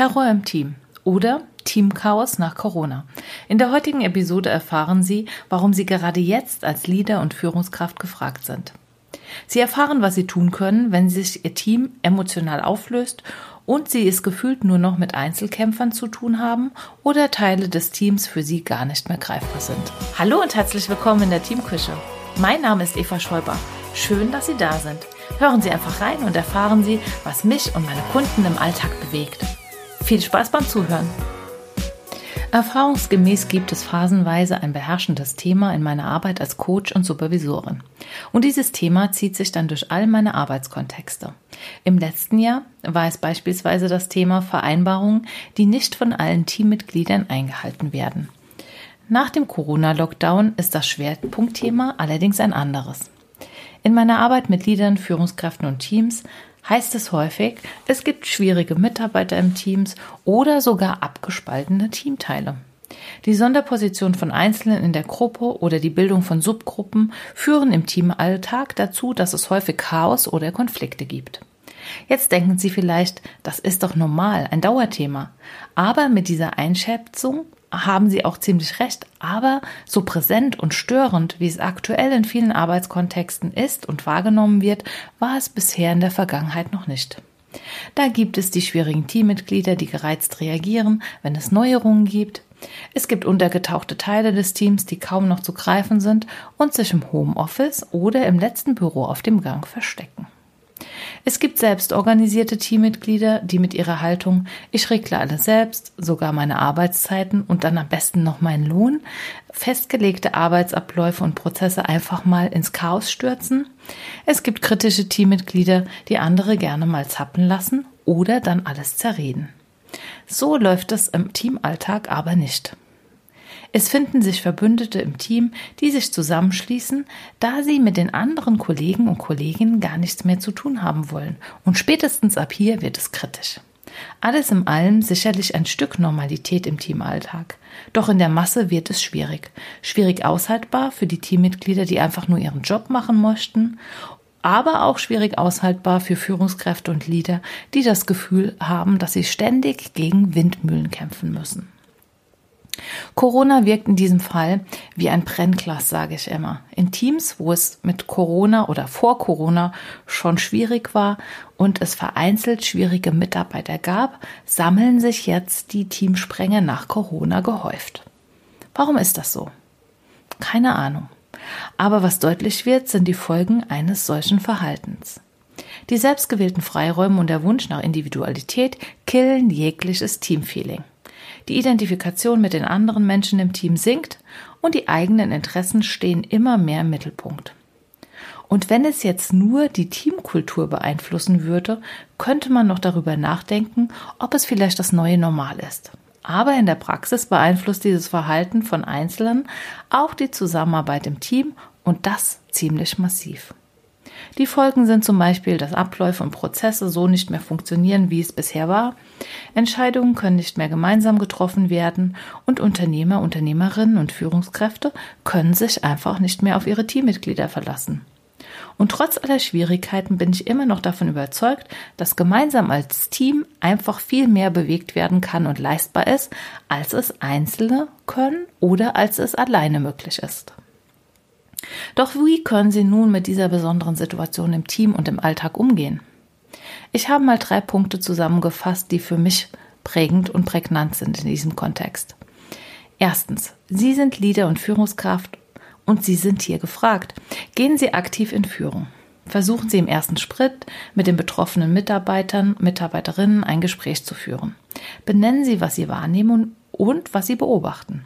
Terror im Team oder Teamchaos nach Corona. In der heutigen Episode erfahren Sie, warum Sie gerade jetzt als Leader und Führungskraft gefragt sind. Sie erfahren, was Sie tun können, wenn sich Ihr Team emotional auflöst und Sie es gefühlt nur noch mit Einzelkämpfern zu tun haben oder Teile des Teams für Sie gar nicht mehr greifbar sind. Hallo und herzlich willkommen in der Teamküche. Mein Name ist Eva Schäuber. Schön, dass Sie da sind. Hören Sie einfach rein und erfahren Sie, was mich und meine Kunden im Alltag bewegt. Viel Spaß beim Zuhören. Erfahrungsgemäß gibt es phasenweise ein beherrschendes Thema in meiner Arbeit als Coach und Supervisorin. Und dieses Thema zieht sich dann durch all meine Arbeitskontexte. Im letzten Jahr war es beispielsweise das Thema Vereinbarungen, die nicht von allen Teammitgliedern eingehalten werden. Nach dem Corona-Lockdown ist das Schwerpunktthema allerdings ein anderes. In meiner Arbeit mit Leadern, Führungskräften und Teams heißt es häufig, es gibt schwierige Mitarbeiter im Teams oder sogar abgespaltene Teamteile. Die Sonderposition von Einzelnen in der Gruppe oder die Bildung von Subgruppen führen im Teamalltag dazu, dass es häufig Chaos oder Konflikte gibt. Jetzt denken Sie vielleicht, das ist doch normal, ein Dauerthema. Aber mit dieser Einschätzung haben Sie auch ziemlich recht, aber so präsent und störend, wie es aktuell in vielen Arbeitskontexten ist und wahrgenommen wird, war es bisher in der Vergangenheit noch nicht. Da gibt es die schwierigen Teammitglieder, die gereizt reagieren, wenn es Neuerungen gibt. Es gibt untergetauchte Teile des Teams, die kaum noch zu greifen sind und sich im Homeoffice oder im letzten Büro auf dem Gang verstecken. Es gibt selbstorganisierte Teammitglieder, die mit ihrer Haltung, ich regle alles selbst, sogar meine Arbeitszeiten und dann am besten noch meinen Lohn, festgelegte Arbeitsabläufe und Prozesse einfach mal ins Chaos stürzen. Es gibt kritische Teammitglieder, die andere gerne mal zappen lassen oder dann alles zerreden. So läuft es im Teamalltag aber nicht. Es finden sich Verbündete im Team, die sich zusammenschließen, da sie mit den anderen Kollegen und Kolleginnen gar nichts mehr zu tun haben wollen. Und spätestens ab hier wird es kritisch. Alles in allem sicherlich ein Stück Normalität im Teamalltag. Doch in der Masse wird es schwierig. Schwierig aushaltbar für die Teammitglieder, die einfach nur ihren Job machen möchten, aber auch schwierig aushaltbar für Führungskräfte und Leader, die das Gefühl haben, dass sie ständig gegen Windmühlen kämpfen müssen. Corona wirkt in diesem Fall wie ein Brennglas, sage ich immer. In Teams, wo es mit Corona oder vor Corona schon schwierig war und es vereinzelt schwierige Mitarbeiter gab, sammeln sich jetzt die Teamspränge nach Corona gehäuft. Warum ist das so? Keine Ahnung. Aber was deutlich wird, sind die Folgen eines solchen Verhaltens. Die selbstgewählten Freiräume und der Wunsch nach Individualität killen jegliches Teamfeeling die Identifikation mit den anderen Menschen im Team sinkt und die eigenen Interessen stehen immer mehr im Mittelpunkt. Und wenn es jetzt nur die Teamkultur beeinflussen würde, könnte man noch darüber nachdenken, ob es vielleicht das neue Normal ist. Aber in der Praxis beeinflusst dieses Verhalten von Einzelnen auch die Zusammenarbeit im Team und das ziemlich massiv. Die Folgen sind zum Beispiel, dass Abläufe und Prozesse so nicht mehr funktionieren, wie es bisher war. Entscheidungen können nicht mehr gemeinsam getroffen werden und Unternehmer, Unternehmerinnen und Führungskräfte können sich einfach nicht mehr auf ihre Teammitglieder verlassen. Und trotz aller Schwierigkeiten bin ich immer noch davon überzeugt, dass gemeinsam als Team einfach viel mehr bewegt werden kann und leistbar ist, als es Einzelne können oder als es alleine möglich ist. Doch wie können Sie nun mit dieser besonderen Situation im Team und im Alltag umgehen? Ich habe mal drei Punkte zusammengefasst, die für mich prägend und prägnant sind in diesem Kontext. Erstens, Sie sind Leader und Führungskraft und Sie sind hier gefragt. Gehen Sie aktiv in Führung. Versuchen Sie im ersten Schritt mit den betroffenen Mitarbeitern, Mitarbeiterinnen ein Gespräch zu führen. Benennen Sie, was Sie wahrnehmen und was Sie beobachten.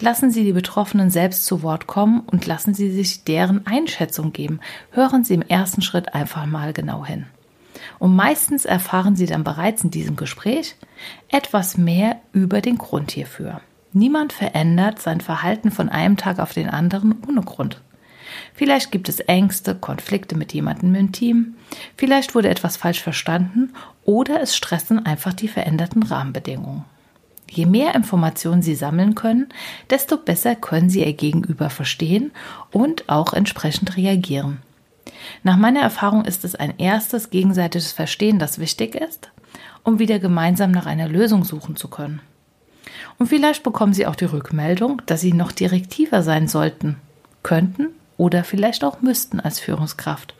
Lassen Sie die Betroffenen selbst zu Wort kommen und lassen Sie sich deren Einschätzung geben. Hören Sie im ersten Schritt einfach mal genau hin. Und meistens erfahren Sie dann bereits in diesem Gespräch etwas mehr über den Grund hierfür. Niemand verändert sein Verhalten von einem Tag auf den anderen ohne Grund. Vielleicht gibt es Ängste, Konflikte mit jemandem im Team, vielleicht wurde etwas falsch verstanden oder es stressen einfach die veränderten Rahmenbedingungen. Je mehr Informationen Sie sammeln können, desto besser können Sie Ihr Gegenüber verstehen und auch entsprechend reagieren. Nach meiner Erfahrung ist es ein erstes gegenseitiges Verstehen, das wichtig ist. um wieder gemeinsam nach einer Lösung suchen zu können. Und vielleicht bekommen Sie auch die Rückmeldung, dass Sie noch direktiver sein sollten, könnten oder vielleicht auch müssten als Führungskraft.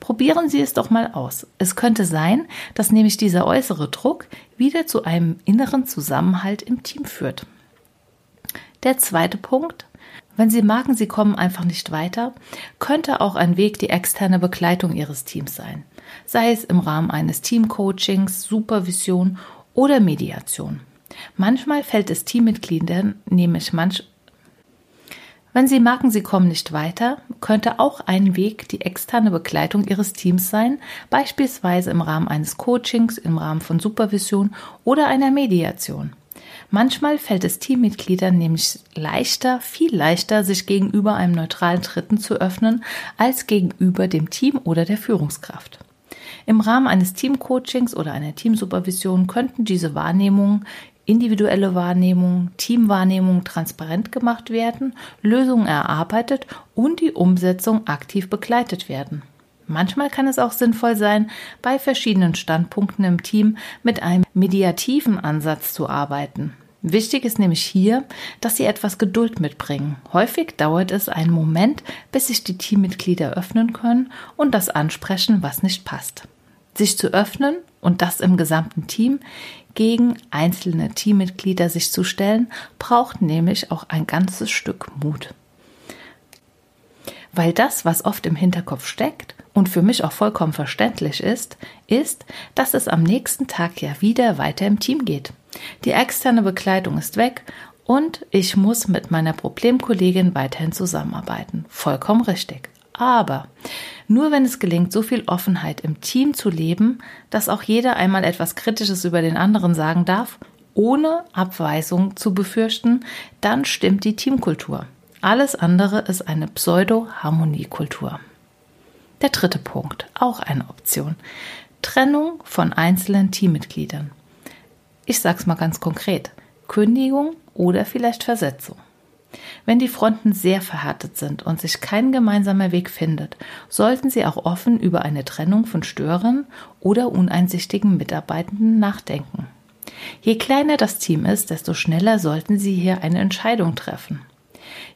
Probieren Sie es doch mal aus. Es könnte sein, dass nämlich dieser äußere Druck wieder zu einem inneren Zusammenhalt im Team führt. Der zweite Punkt. Wenn Sie merken, Sie kommen einfach nicht weiter, könnte auch ein Weg die externe Begleitung Ihres Teams sein, sei es im Rahmen eines Teamcoachings, Supervision oder Mediation. Manchmal fällt es Teammitgliedern nämlich manch wenn Sie merken, Sie kommen nicht weiter, könnte auch ein Weg die externe Begleitung Ihres Teams sein, beispielsweise im Rahmen eines Coachings, im Rahmen von Supervision oder einer Mediation. Manchmal fällt es Teammitgliedern nämlich leichter, viel leichter, sich gegenüber einem neutralen Dritten zu öffnen, als gegenüber dem Team oder der Führungskraft. Im Rahmen eines Teamcoachings oder einer Teamsupervision könnten diese Wahrnehmungen individuelle Wahrnehmung, Teamwahrnehmung transparent gemacht werden, Lösungen erarbeitet und die Umsetzung aktiv begleitet werden. Manchmal kann es auch sinnvoll sein, bei verschiedenen Standpunkten im Team mit einem mediativen Ansatz zu arbeiten. Wichtig ist nämlich hier, dass Sie etwas Geduld mitbringen. Häufig dauert es einen Moment, bis sich die Teammitglieder öffnen können und das ansprechen, was nicht passt. Sich zu öffnen und das im gesamten Team gegen einzelne Teammitglieder sich zu stellen, braucht nämlich auch ein ganzes Stück Mut. Weil das, was oft im Hinterkopf steckt und für mich auch vollkommen verständlich ist, ist, dass es am nächsten Tag ja wieder weiter im Team geht. Die externe Begleitung ist weg und ich muss mit meiner Problemkollegin weiterhin zusammenarbeiten. Vollkommen richtig. Aber nur wenn es gelingt, so viel Offenheit im Team zu leben, dass auch jeder einmal etwas Kritisches über den anderen sagen darf, ohne Abweisung zu befürchten, dann stimmt die Teamkultur. Alles andere ist eine Pseudo-Harmoniekultur. Der dritte Punkt, auch eine Option. Trennung von einzelnen Teammitgliedern. Ich sag's mal ganz konkret. Kündigung oder vielleicht Versetzung. Wenn die Fronten sehr verhärtet sind und sich kein gemeinsamer Weg findet, sollten Sie auch offen über eine Trennung von Störern oder uneinsichtigen Mitarbeitenden nachdenken. Je kleiner das Team ist, desto schneller sollten Sie hier eine Entscheidung treffen.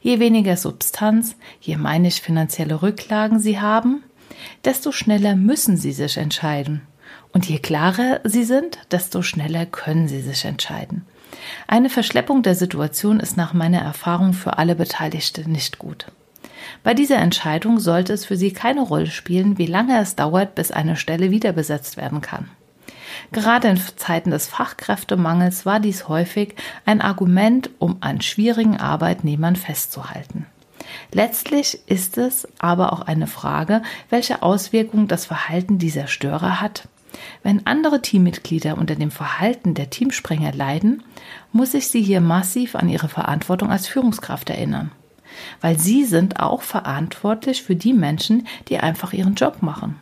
Je weniger Substanz, je meine ich finanzielle Rücklagen Sie haben, desto schneller müssen Sie sich entscheiden. Und je klarer Sie sind, desto schneller können Sie sich entscheiden. Eine Verschleppung der Situation ist nach meiner Erfahrung für alle Beteiligten nicht gut. Bei dieser Entscheidung sollte es für Sie keine Rolle spielen, wie lange es dauert, bis eine Stelle wieder besetzt werden kann. Gerade in Zeiten des Fachkräftemangels war dies häufig ein Argument, um an schwierigen Arbeitnehmern festzuhalten. Letztlich ist es aber auch eine Frage, welche Auswirkungen das Verhalten dieser Störer hat. Wenn andere Teammitglieder unter dem Verhalten der Teamsprenger leiden, muss ich sie hier massiv an ihre Verantwortung als Führungskraft erinnern. Weil sie sind auch verantwortlich für die Menschen, die einfach ihren Job machen.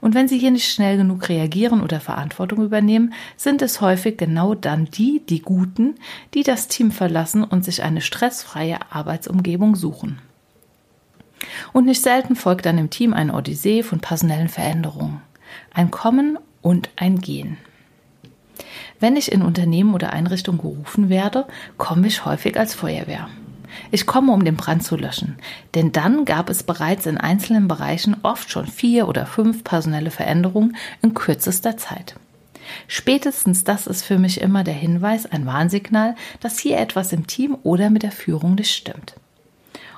Und wenn sie hier nicht schnell genug reagieren oder Verantwortung übernehmen, sind es häufig genau dann die, die Guten, die das Team verlassen und sich eine stressfreie Arbeitsumgebung suchen. Und nicht selten folgt dann im Team eine Odyssee von personellen Veränderungen ein Kommen und ein Gehen. Wenn ich in Unternehmen oder Einrichtungen gerufen werde, komme ich häufig als Feuerwehr. Ich komme, um den Brand zu löschen, denn dann gab es bereits in einzelnen Bereichen oft schon vier oder fünf personelle Veränderungen in kürzester Zeit. Spätestens das ist für mich immer der Hinweis, ein Warnsignal, dass hier etwas im Team oder mit der Führung nicht stimmt.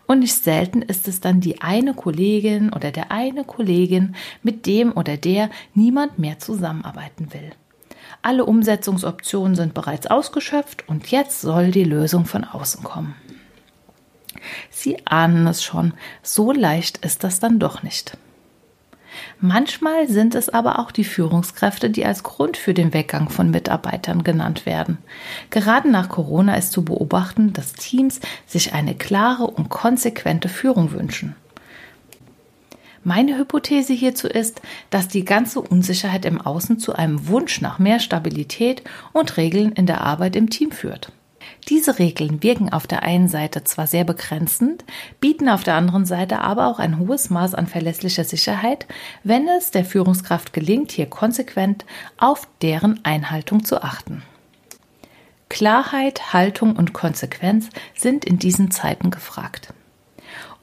Und nicht selten ist es dann die eine Kollegin oder der eine Kollegin, mit dem oder der niemand mehr zusammenarbeiten will. Alle Umsetzungsoptionen sind bereits ausgeschöpft und jetzt soll die Lösung von außen kommen. Sie ahnen es schon, so leicht ist das dann doch nicht. Manchmal sind es aber auch die Führungskräfte, die als Grund für den Weggang von Mitarbeitern genannt werden. Gerade nach Corona ist zu beobachten, dass Teams sich eine klare und konsequente Führung wünschen. Meine Hypothese hierzu ist, dass die ganze Unsicherheit im Außen zu einem Wunsch nach mehr Stabilität und Regeln in der Arbeit im Team führt. Diese Regeln wirken auf der einen Seite zwar sehr begrenzend, bieten auf der anderen Seite aber auch ein hohes Maß an verlässlicher Sicherheit, wenn es der Führungskraft gelingt, hier konsequent auf deren Einhaltung zu achten. Klarheit, Haltung und Konsequenz sind in diesen Zeiten gefragt.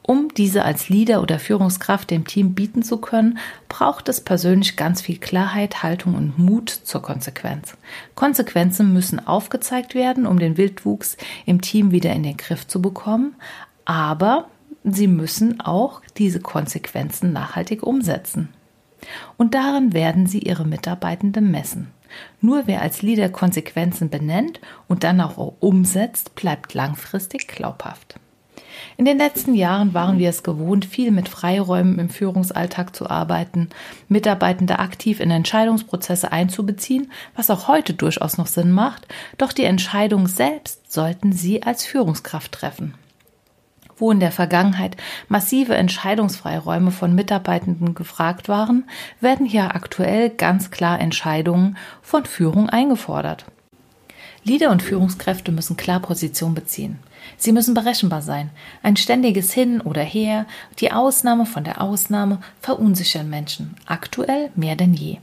Um diese als Leader oder Führungskraft dem Team bieten zu können, braucht es persönlich ganz viel Klarheit, Haltung und Mut zur Konsequenz. Konsequenzen müssen aufgezeigt werden, um den Wildwuchs im Team wieder in den Griff zu bekommen, aber sie müssen auch diese Konsequenzen nachhaltig umsetzen. Und darin werden sie ihre Mitarbeitenden messen. Nur wer als Leader Konsequenzen benennt und dann auch umsetzt, bleibt langfristig glaubhaft. In den letzten Jahren waren wir es gewohnt, viel mit Freiräumen im Führungsalltag zu arbeiten, Mitarbeitende aktiv in Entscheidungsprozesse einzubeziehen, was auch heute durchaus noch Sinn macht, doch die Entscheidung selbst sollten Sie als Führungskraft treffen. Wo in der Vergangenheit massive Entscheidungsfreiräume von Mitarbeitenden gefragt waren, werden hier aktuell ganz klar Entscheidungen von Führung eingefordert. Leader und Führungskräfte müssen klar Position beziehen. Sie müssen berechenbar sein. Ein ständiges Hin oder Her, die Ausnahme von der Ausnahme verunsichern Menschen. Aktuell mehr denn je.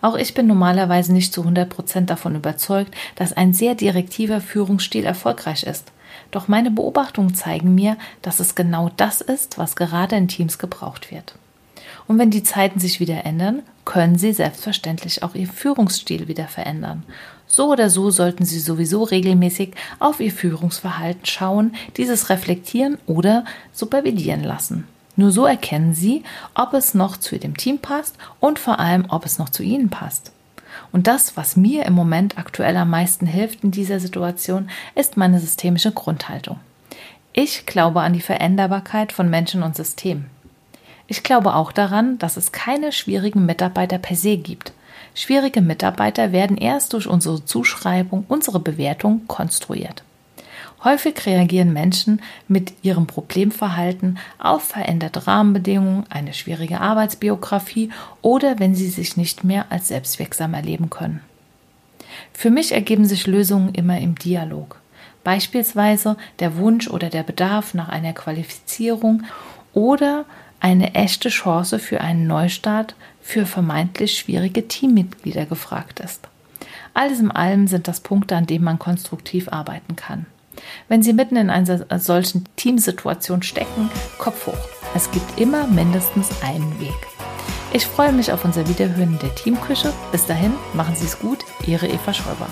Auch ich bin normalerweise nicht zu 100 Prozent davon überzeugt, dass ein sehr direktiver Führungsstil erfolgreich ist. Doch meine Beobachtungen zeigen mir, dass es genau das ist, was gerade in Teams gebraucht wird. Und wenn die Zeiten sich wieder ändern, können Sie selbstverständlich auch Ihr Führungsstil wieder verändern. So oder so sollten Sie sowieso regelmäßig auf Ihr Führungsverhalten schauen, dieses reflektieren oder supervidieren lassen. Nur so erkennen Sie, ob es noch zu dem Team passt und vor allem, ob es noch zu Ihnen passt. Und das, was mir im Moment aktuell am meisten hilft in dieser Situation, ist meine systemische Grundhaltung. Ich glaube an die Veränderbarkeit von Menschen und Systemen. Ich glaube auch daran, dass es keine schwierigen Mitarbeiter per se gibt. Schwierige Mitarbeiter werden erst durch unsere Zuschreibung, unsere Bewertung konstruiert. Häufig reagieren Menschen mit ihrem Problemverhalten auf veränderte Rahmenbedingungen, eine schwierige Arbeitsbiografie oder wenn sie sich nicht mehr als selbstwirksam erleben können. Für mich ergeben sich Lösungen immer im Dialog. Beispielsweise der Wunsch oder der Bedarf nach einer Qualifizierung oder eine echte Chance für einen Neustart für vermeintlich schwierige Teammitglieder gefragt ist. Alles in allem sind das Punkte, an denen man konstruktiv arbeiten kann. Wenn Sie mitten in einer solchen Teamsituation stecken, Kopf hoch. Es gibt immer mindestens einen Weg. Ich freue mich auf unser Wiederhören in der Teamküche. Bis dahin, machen Sie es gut. Ihre Eva Schäuber.